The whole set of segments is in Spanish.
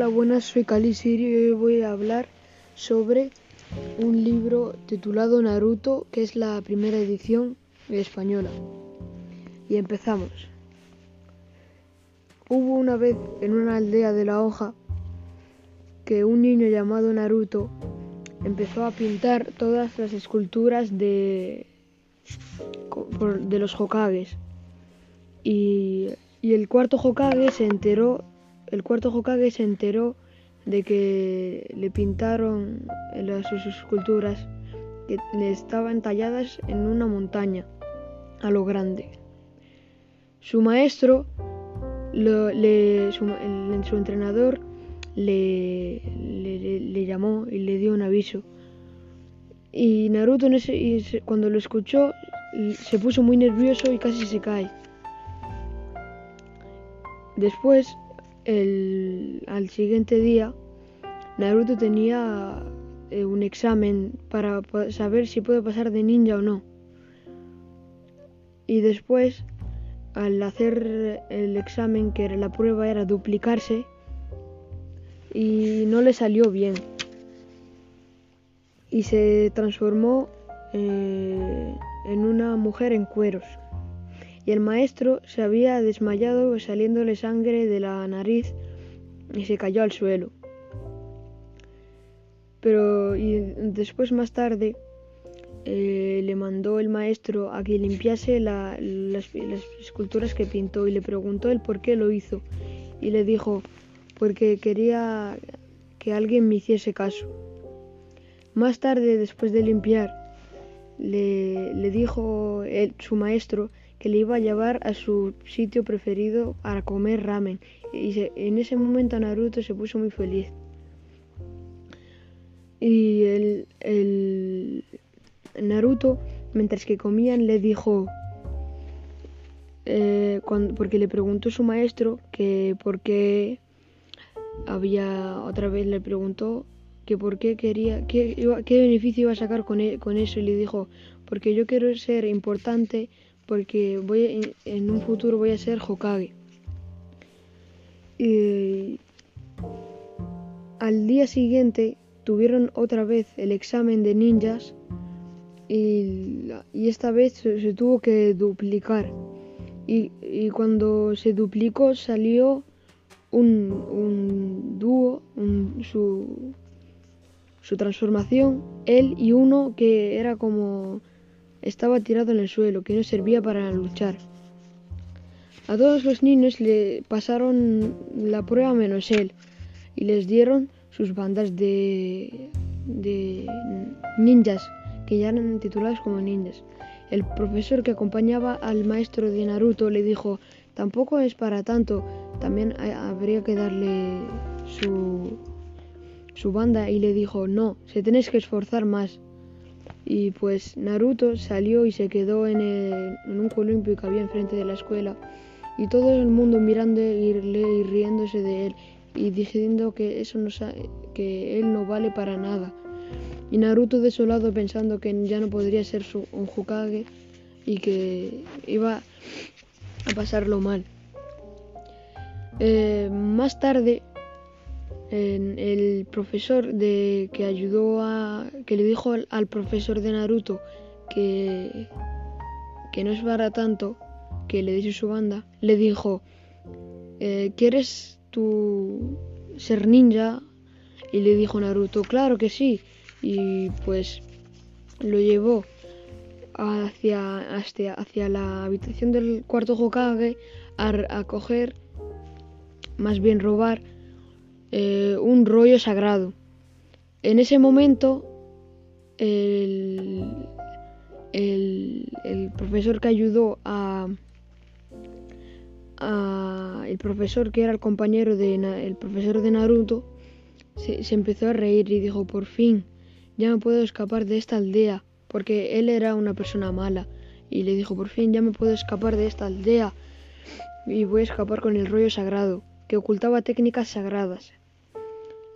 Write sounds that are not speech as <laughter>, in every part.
Hola, buenas, soy Cali y hoy voy a hablar sobre un libro titulado Naruto, que es la primera edición española. Y empezamos. Hubo una vez en una aldea de la hoja que un niño llamado Naruto empezó a pintar todas las esculturas de, de los Hokages. Y, y el cuarto Hokage se enteró el cuarto Hokage se enteró de que le pintaron las, sus esculturas que estaban talladas en una montaña a lo grande. Su maestro, le, su, entrenador, le, le, llamó y le dio un aviso. Y Naruto cuando lo escuchó se puso muy nervioso y casi se cae. Después el, al siguiente día, Naruto tenía eh, un examen para saber si puede pasar de ninja o no. Y después, al hacer el examen, que era la prueba era duplicarse, y no le salió bien. Y se transformó eh, en una mujer en cueros y el maestro se había desmayado saliéndole sangre de la nariz y se cayó al suelo. Pero y después más tarde eh, le mandó el maestro a que limpiase las, esculturas que pintó y le preguntó el por qué lo hizo y le dijo porque quería que alguien me hiciese caso. Más tarde, después de limpiar, le, dijo su maestro que le iba a llevar a su sitio preferido a comer ramen. Y en ese momento Naruto se puso muy feliz. Y el, Naruto, mientras que comían, le dijo, eh, porque le preguntó su maestro que por qué había, otra vez le preguntó que por qué quería, qué, qué beneficio iba a sacar con, e, con eso y le dijo, porque yo quiero ser importante porque voy en, un futuro voy a ser Hokage. Y al día siguiente tuvieron otra vez el examen de ninjas y, esta vez se, tuvo que duplicar. Y, cuando se duplicó salió un, dúo, su, su transformación, él y uno que era como estaba tirado en el suelo, que no servía para luchar. A todos los niños le pasaron la prueba menos él y les dieron sus bandas de, de ninjas, que ya eran titulados como ninjas. El profesor que acompañaba al maestro de Naruto le dijo, tampoco es para tanto, también habría que darle su, su banda y le dijo, no, se tenéis que esforzar más. Y pues Naruto salió y se quedó en, un columpio que había enfrente de la escuela. Y todo el mundo mirando y, riéndose de él y diciendo que, eso no, que él no vale para nada. Y Naruto desolado pensando que ya no podría ser su, un y que iba a pasarlo mal. Eh, más tarde el profesor de que ayudó a que le dijo al, profesor de Naruto que que no es para tanto que le dice su banda le dijo eh, ¿quieres tú ser ninja? y le dijo Naruto claro que sí y pues lo llevó hacia, hacia, la habitación del cuarto Hokage a coger más bien robar eh, un rollo sagrado. En ese momento, el, el, profesor que ayudó a, el profesor que era el compañero de el profesor de Naruto se, se, empezó a reír y dijo por fin ya me puedo escapar de esta aldea porque él era una persona mala y le dijo por fin ya me puedo escapar de esta aldea y voy a escapar con el rollo sagrado que ocultaba técnicas sagradas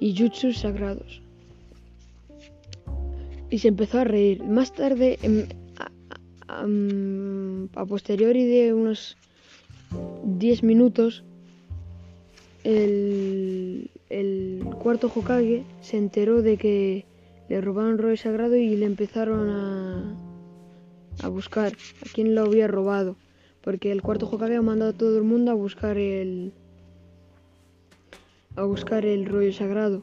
y jutsus sagrados. Y se empezó a reír. Más tarde, em, a, posteriori de unos 10 minutos, el, el cuarto Hokage se enteró de que le robaron rollo sagrado y le empezaron a, a buscar a quién lo había robado. Porque el cuarto Hokage ha mandado a todo el mundo a buscar el a buscar el rollo sagrado.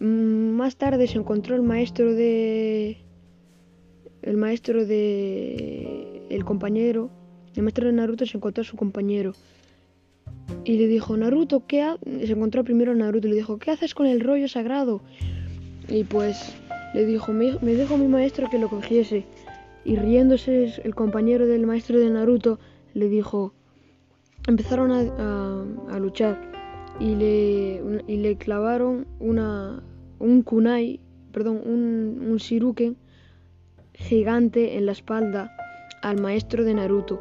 Mm, Más tarde se encontró el maestro de el maestro de el compañero, el maestro de Naruto se encontró a su compañero y le dijo, Naruto, ¿qué ha-?" Se encontró primero a Naruto y le dijo, ¿qué haces con el rollo sagrado? Y pues le dijo, me, me dijo mi maestro que lo cogiese. Y riéndose el compañero del maestro de Naruto le dijo, empezaron a, luchar y le, y le clavaron una, un kunai, perdón, un, un shiruken gigante en la espalda al maestro de Naruto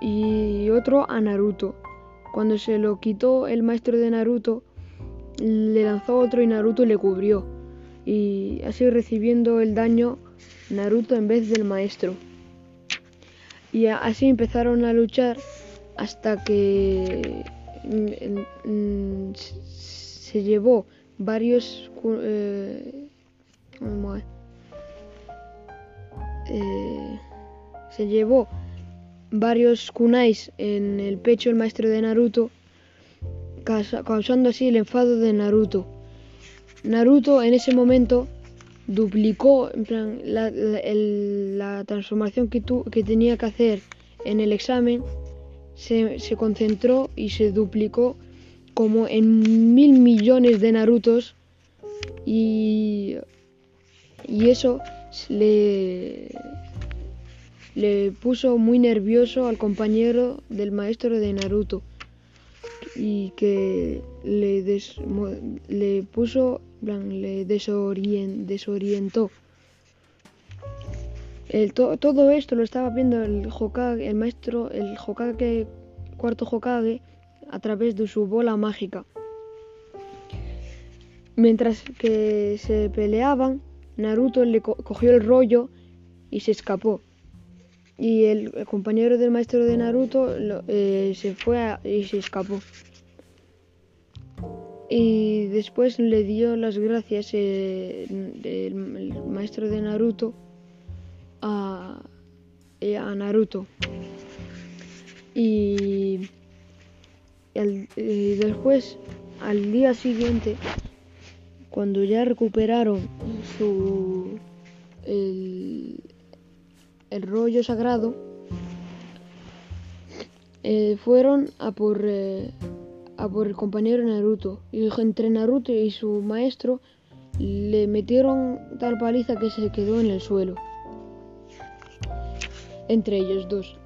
y otro a Naruto. Cuando se lo quitó el maestro de Naruto, le lanzó otro y Naruto le cubrió. Y así recibiendo el daño Naruto en vez del maestro. Y así empezaron a luchar hasta que mm, mm, se llevó varios eh. Eh, se llevó varios kunais en el pecho el maestro de Naruto, causa- causando así el enfado de Naruto. Naruto en ese momento duplicó la, transformación que tenía que hacer en el examen, se, se concentró y se duplicó como en mil millones de Narutos y, y eso le, le puso muy nervioso al compañero del maestro de Naruto y que le, le puso, le desorien- desorientó. Todo esto lo estaba viendo el Hokage, el maestro, el Hokage, cuarto Hokage, a través de su bola mágica. Mientras que se peleaban, Naruto le co- cogió el rollo y se escapó. Y el, compañero del maestro de Naruto eh, se fue y se escapó. Y después le dio las gracias eh, el maestro de Naruto a, eh, a Naruto. Y, y después, al día siguiente, cuando ya recuperaron su el, el rollo sagrado, eh, fueron a por eh, a por el compañero Naruto. Y entre Naruto y su maestro le metieron tal paliza que se quedó en el suelo. Entre ellos dos.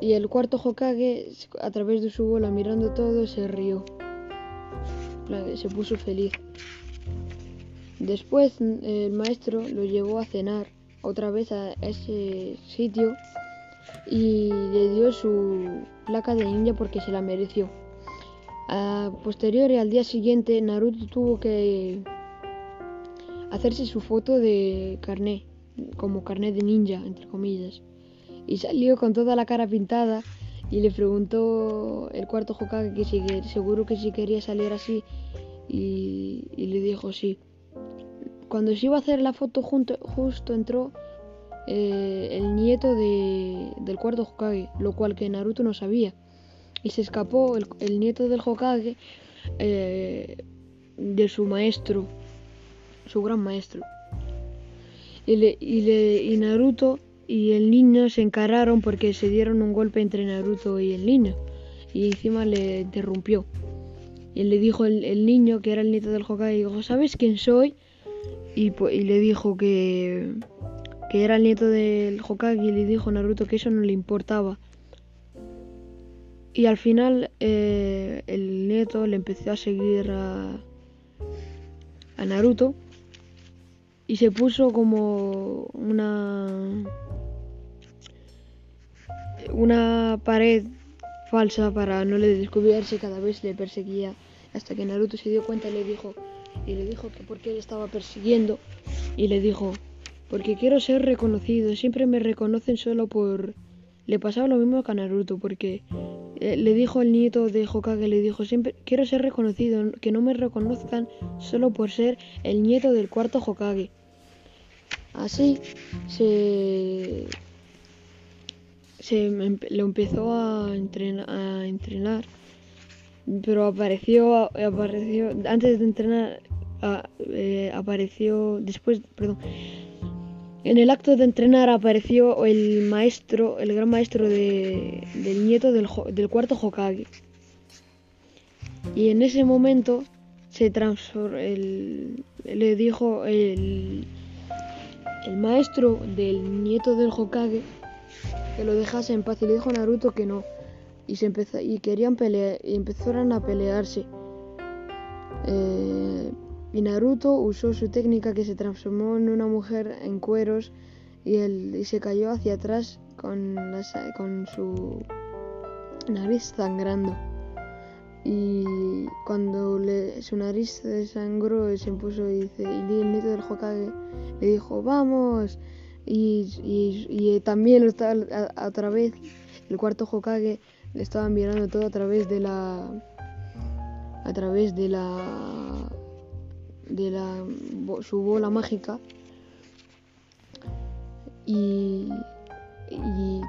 Y el cuarto Hokage, a través de su bola, mirando todo, se rió. Se puso feliz. Después el maestro lo llevó a cenar otra vez a ese sitio y le dio su placa de ninja porque se la mereció. A posteriori, al día siguiente, Naruto tuvo que hacerse su foto de carné, como carné de ninja, entre comillas. Y salió con toda la cara pintada y le preguntó el cuarto Hokage que si seguro que si quería salir así y, y le dijo sí. Cuando se iba a hacer la foto junto, justo entró eh, el nieto de- del cuarto Hokage, lo cual que Naruto no sabía. Y se escapó el, el nieto del Hokage eh, de su maestro, su gran maestro. Y, le- y le- y Naruto y el niño se encararon porque se dieron un golpe entre Naruto y el niño. Y encima le interrumpió. Y le dijo el, niño, que era el nieto del Hokage, dijo, ¿sabes quién soy? Y, y le dijo que, que era el nieto del Hokage y le dijo a Naruto que eso no le importaba. Y al final eh, el nieto le empezó a seguir a, a Naruto y se puso como una una pared falsa para no le descubrirse cada vez le perseguía hasta que Naruto se dio cuenta y le dijo y le dijo que por qué le estaba persiguiendo y le dijo porque quiero ser reconocido siempre me reconocen solo por le pasaba lo mismo que a Naruto porque eh, le dijo el nieto de Hokage, le dijo, siempre quiero ser reconocido, que no me reconozcan solo por ser el nieto del cuarto Hokage. Así se, se lo empezó a entrenar, a entrenar pero apareció, apareció antes de entrenar, eh, apareció después, perdón, en el acto de entrenar apareció el maestro, el gran maestro de, del nieto del, del, cuarto Hokage. Y en ese momento se transformó, le dijo el, el maestro del nieto del Hokage que lo dejase en paz y le dijo a Naruto que no. Y, se empezó, y querían pelear y empezaron a pelearse. Eh, y Naruto usó su técnica que se transformó en una mujer en cueros y, él, se cayó hacia atrás con, con su nariz sangrando. Y cuando su nariz se sangró, se puso y, dice, y el nieto del Hokage le dijo, vamos. Y, y, también a, a, otra vez el cuarto Hokage le estaban mirando todo a través de la a través de la de la, su bola mágica y,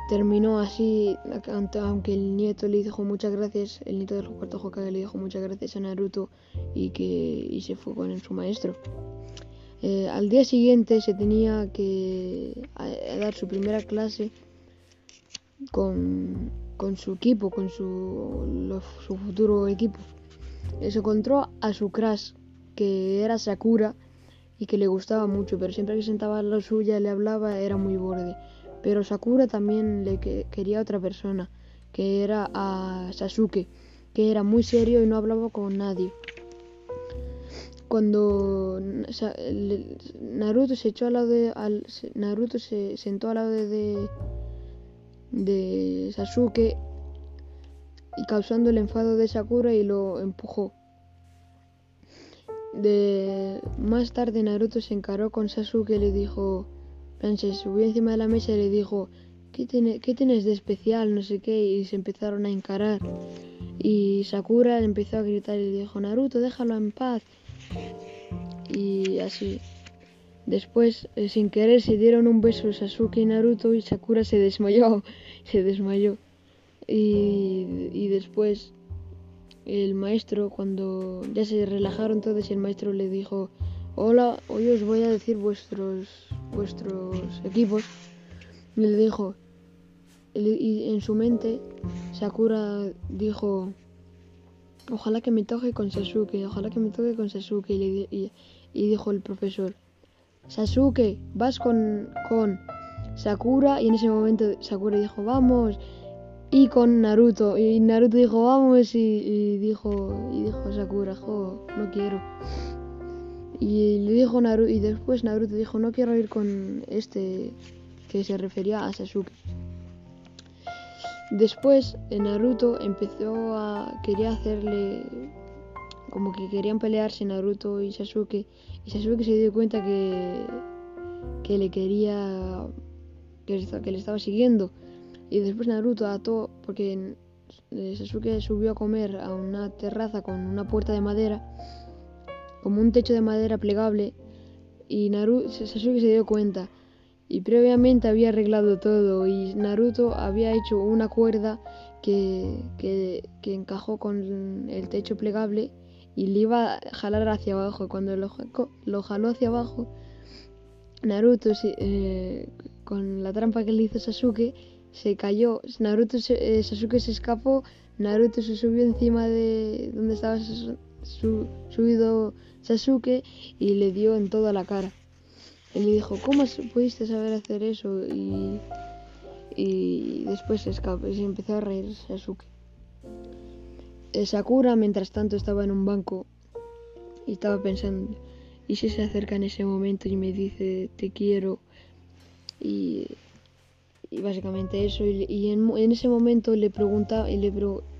terminó así, aunque el nieto le dijo muchas gracias, el nieto del cuarto Hokage le dijo muchas gracias a Naruto y que y se fue con su maestro. Eh, al día siguiente se tenía que dar su primera clase con, su equipo, con su, su futuro equipo. Se encontró a su que era Sakura y que le gustaba mucho, pero siempre que sentaba a la suya le hablaba era muy borde. Pero Sakura también le quería a otra persona, que era a Sasuke, que era muy serio y no hablaba con nadie. Cuando Naruto se echó al lado de Naruto se sentó al lado de, de Sasuke y causando el enfado de Sakura y lo empujó. De más tarde Naruto se encaró con Sasuke y le dijo, se subió encima de la mesa y le dijo, ¿qué, ¿qué tienes de especial? No sé qué, y se empezaron a encarar. Y Sakura empezó a gritar y le dijo, Naruto, déjalo en paz. Y así. Después, eh, sin querer, se dieron un beso Sasuke y Naruto y Sakura se desmayó. <laughs> se desmayó. Y, y después el maestro, cuando ya se relajaron todos, el maestro le dijo, hola, hoy os voy a decir vuestros, vuestros equipos. Y le dijo, y en su mente, Sakura dijo, ojalá que me toque con Sasuke, ojalá que me toque con Sasuke. Y, y, dijo el profesor, Sasuke, vas con, con Sakura. Y en ese momento Sakura dijo, vamos y con Naruto. Y Naruto dijo, vamos, y, dijo, y dijo Sakura, jo, no quiero. Y le dijo Naruto, y después Naruto dijo, no quiero ir con este que se refería a Sasuke. Después Naruto empezó a quería hacerle como que querían pelearse Naruto y Sasuke. Y Sasuke se dio cuenta que que le quería que, que le estaba siguiendo. Y después Naruto ató, porque Sasuke subió a comer a una terraza con una puerta de madera, como un techo de madera plegable, y Naruto, Sasuke se dio cuenta. Y previamente había arreglado todo y Naruto había hecho una cuerda que, que, encajó con el techo plegable y le iba a jalar hacia abajo. Cuando lo, jaló hacia abajo, Naruto, eh, con la trampa que le hizo Sasuke, se cayó. Naruto eh, Sasuke se escapó. Naruto se subió encima de donde estaba subido Sasuke y le dio en toda la cara. Él le dijo, ¿cómo pudiste saber hacer eso? Y, y después se escapó y se empezó a reír Sasuke. Eh, Sakura, mientras tanto, estaba en un banco y estaba pensando, ¿y si se acerca en ese momento y me dice, te quiero? Y y básicamente eso. Y, en, ese momento le pregunta, y le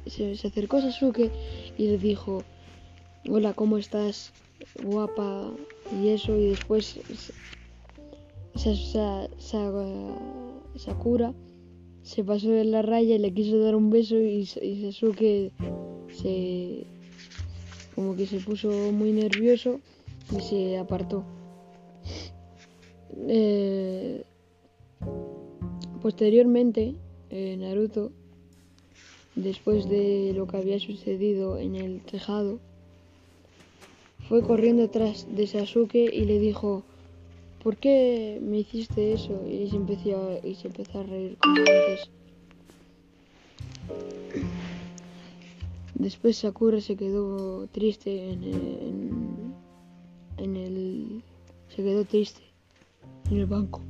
se, acercó a Sasuke y le dijo, hola, ¿cómo estás? Guapa. Y eso, y después Sakura se pasó de la raya y le quiso dar un beso y, Sasuke se como que se puso muy nervioso y se apartó. Eh, posteriormente, eh, Naruto, después de lo que había sucedido en el tejado, fue corriendo detrás de Sasuke y le dijo, ¿por qué me hiciste eso? Y se empezó a, y se empezó a reír como antes. Después Sakura se quedó triste en el, en, el se quedó triste en el banco.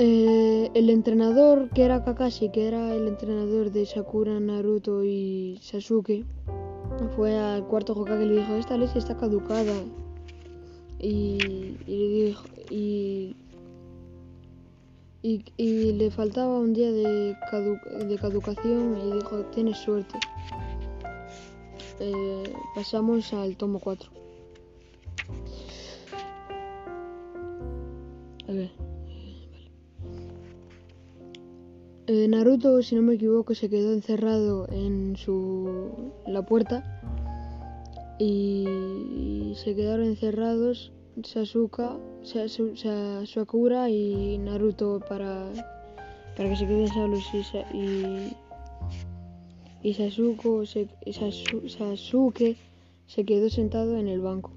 Eh, el entrenador que era Kakashi, que era el entrenador de Sakura, Naruto y Sasuke, fue al cuarto Hokage y le dijo, esta leche está caducada. Y, y le dijo, y, y, le faltaba un día de, de, caducación y dijo, tienes suerte. Eh, pasamos al tomo 4. A ver. Eh, Naruto, si no me equivoco, se quedó encerrado en su la puerta y se quedaron encerrados Sasuka, Sakura y Naruto para, para que se queden solos y, y, Sasuke se quedó sentado en el banco.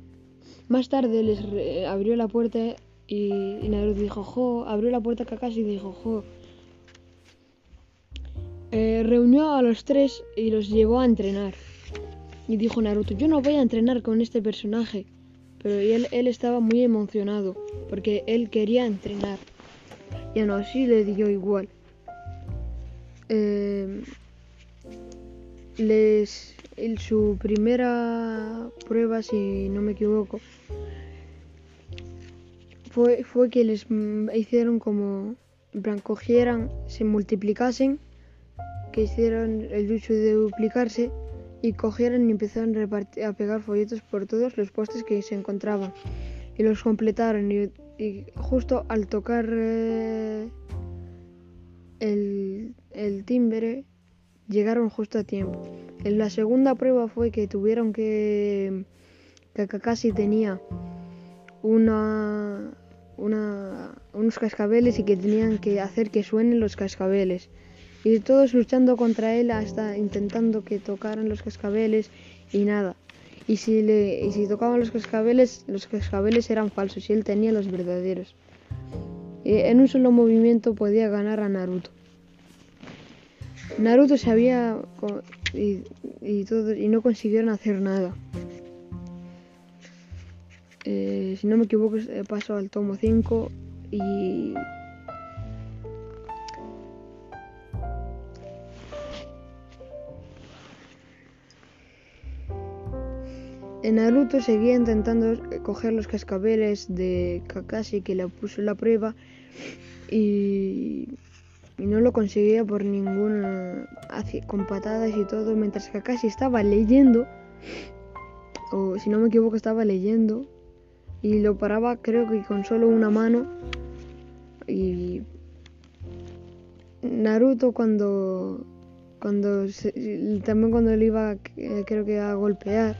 Más tarde les abrió la puerta y, Naruto dijo, jo, abrió la puerta Kakashi y dijo, jo. Eh, reunió a los tres y los llevó a entrenar. Y dijo Naruto, yo no voy a entrenar con este personaje. Pero él, él estaba muy emocionado porque él quería entrenar. Y no así le dio igual. Eh, les, su primera prueba, si no me equivoco, fue, fue que les hicieron como, en cogieran, se multiplicasen, que hicieron el uso de duplicarse y cogieron y empezaron a, pegar folletos por todos los postes que se encontraban y los completaron y, justo al tocar eh, el, el, timbre llegaron justo a tiempo. En la segunda prueba fue que tuvieron que que casi tenía una, una unos cascabeles y que tenían que hacer que suenen los cascabeles y todos luchando contra él hasta intentando que tocaran los cascabeles y nada. Y si, le, y si tocaban los cascabeles, los cascabeles eran falsos y él tenía los verdaderos. Y en un solo movimiento podía ganar a Naruto. Naruto sabía y, y, todo, y no consiguieron hacer nada. Eh, si no me equivoco, pasó al tomo 5 y Naruto seguía intentando coger los cascabeles de Kakashi que le puso la prueba y, no lo conseguía por ninguna con patadas y todo mientras Kakashi estaba leyendo o si no me equivoco estaba leyendo y lo paraba creo que con solo una mano y Naruto cuando cuando también cuando le iba eh, creo que a golpear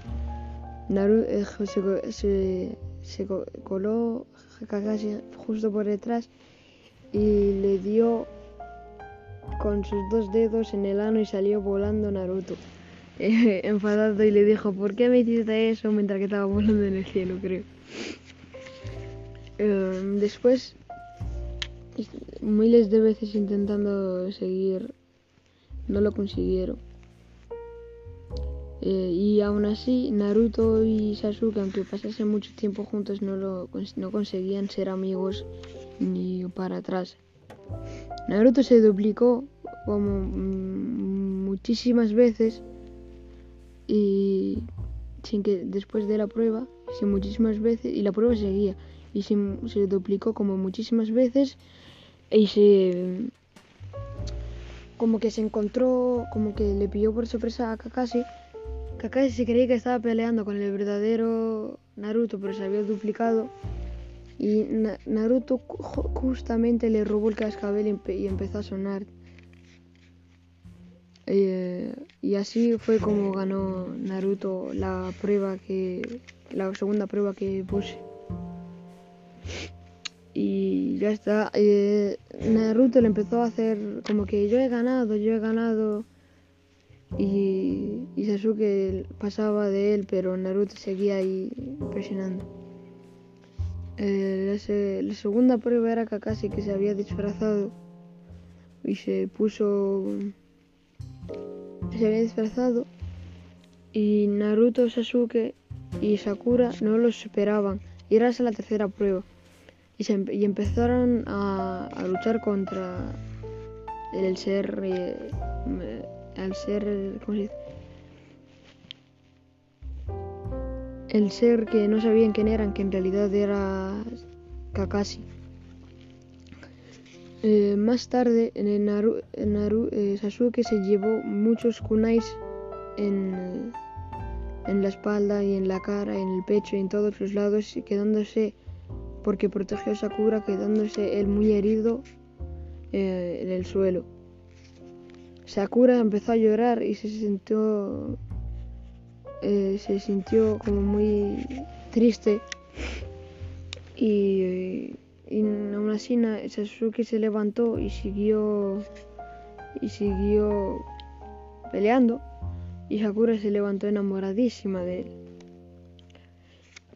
Naruto eh, se, se, coló Kakashi justo por detrás y le dio con sus dos dedos en el ano y salió volando Naruto. <laughs> enfadado y le dijo, ¿por qué me hiciste eso mientras que estaba volando en el cielo, creo? Em, después, miles de veces intentando seguir, no lo consiguieron. Eh, y aún así, Naruto y Sasuke, aunque pasasen mucho tiempo juntos, no, lo, no conseguían ser amigos ni para atrás. Naruto se duplicó como mm, muchísimas veces y sin que después de la prueba, sin muchísimas veces, y la prueba seguía, y se, se duplicó como muchísimas veces y se como que se encontró, como que le pilló por sorpresa a Kakashi Kakashi se creía que estaba peleando con el verdadero Naruto, pero se había duplicado. Y Naruto justamente le robó el cascabel y empezó a sonar. Eh, y así fue como ganó Naruto la prueba que. la segunda prueba que puse. Y ya está. Eh, Naruto le empezó a hacer como que yo he ganado, yo he ganado. Y, y Sasuke pasaba de él, pero Naruto seguía ahí presionando. Eh, la, segunda prueba era Kakashi que se había disfrazado y se puso. Se había disfrazado y Naruto, Sasuke y Sakura no los esperaban. Y era esa la tercera prueba. Y, se, y empezaron a, luchar contra el ser. Eh, al ser. ¿Cómo se dice? el ser que no sabían quién eran, que en realidad era Kakashi. Eh, más tarde, en Naru, Naru eh, Sasuke se llevó muchos kunais en, en, la espalda y en la cara, en el pecho y en todos los lados, quedándose, porque protegió a Sakura, quedándose él muy herido eh, en el suelo. Sakura empezó a llorar y se sintió eh, se sintió como muy triste y, y aún así Sasuke se levantó y siguió y siguió peleando y Sakura se levantó enamoradísima de él.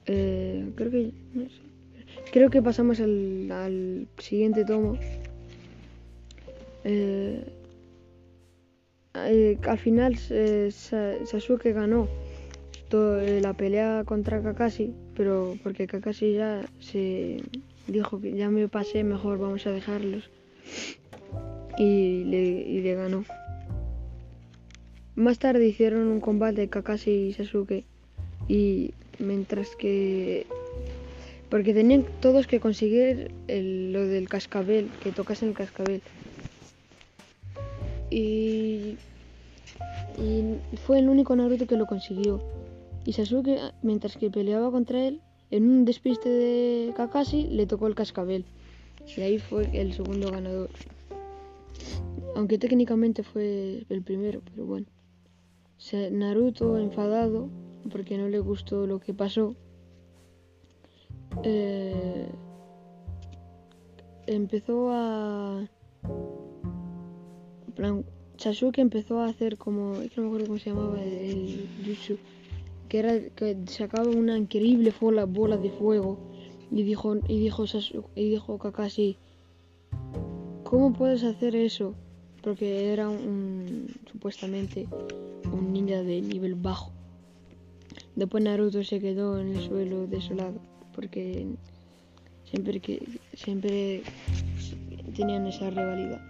Eh, creo que creo que pasamos al, siguiente tomo. Eh, al final Sasuke ganó eh, la pelea contra Kakashi, pero porque Kakashi ya se dijo que ya me pasé, mejor vamos a dejarlos. Y le, ganó. Más tarde hicieron un combate Kakashi y Sasuke. Y mientras que. Porque tenían todos que conseguir lo del cascabel, que tocasen el cascabel. Y. Y fue el único Naruto que lo consiguió. Y Sasuke, mientras que peleaba contra él, en un despiste de Kakashi le tocó el cascabel. Y ahí fue el segundo ganador. Aunque técnicamente fue el primero, pero bueno. Naruto, enfadado, porque no le gustó lo que pasó, eh, empezó a... Sasuke empezó a hacer como... Es que no me acuerdo cómo se llamaba el, el jutsu que era que sacaba una increíble bola, bola de fuego y dijo y dijo y dijo Kakashi ¿cómo puedes hacer eso? porque era un supuestamente un ninja de nivel bajo después Naruto se quedó en el suelo desolado porque siempre que siempre tenían esa rivalidad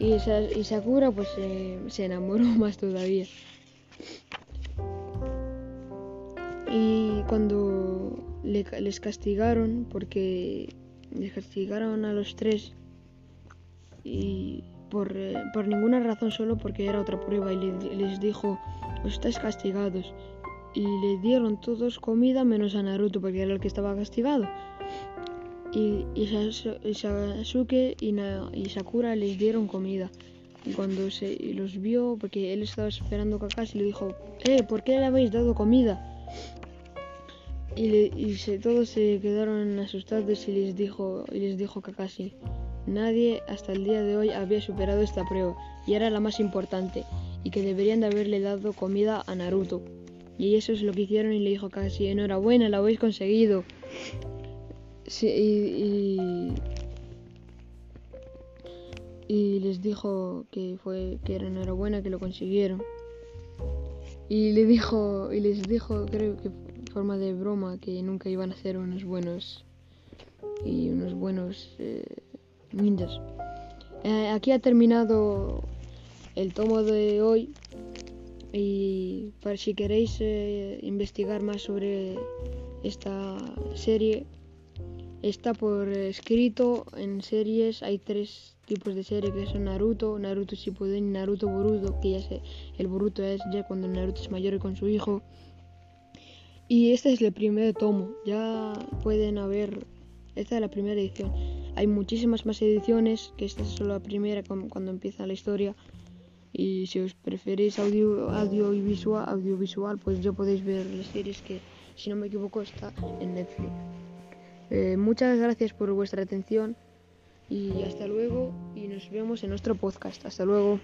y, Sakura pues se enamoró <laughs> más todavía y cuando les castigaron, porque les castigaron a los tres y por, eh, por ninguna razón, solo porque era otra prueba y les dijo, os estáis castigados. Y le dieron todos comida menos a Naruto porque era el que estaba castigado. Y, y Sasuke y, y Sakura les dieron comida. Y cuando se los vio, porque él estaba esperando Kakashi, le dijo, eh, ¿por qué le habéis dado comida? Y, todos se quedaron asustados y les dijo, y les dijo Kakashi, nadie hasta el día de hoy había superado esta prueba y era la más importante y que deberían de haberle dado comida a Naruto. Y eso es lo que hicieron y le dijo Kakashi, enhorabuena, la habéis conseguido. Y, y les dijo que fue que era enhorabuena que lo consiguieron. Y le dijo y les dijo, creo que forma de broma que nunca iban a ser unos buenos y unos buenos eh, ninjas. Eh, aquí ha terminado el tomo de hoy y para si queréis eh, investigar más sobre esta serie está por escrito en series hay tres tipos de series que son Naruto, Naruto Shippuden y Naruto Boruto que ya sé, el Boruto es ya cuando Naruto es mayor con su hijo Y este es el primer tomo. Ya pueden haber. Esta es la primera edición. Hay muchísimas más ediciones, que esta es solo la primera cuando empieza la historia. Y si os preferís audio, audiovisual, audiovisual, pues ya podéis ver las series que, si no me equivoco, está en Netflix. Eh, muchas gracias por vuestra atención y hasta luego y nos vemos en nuestro podcast. Hasta luego.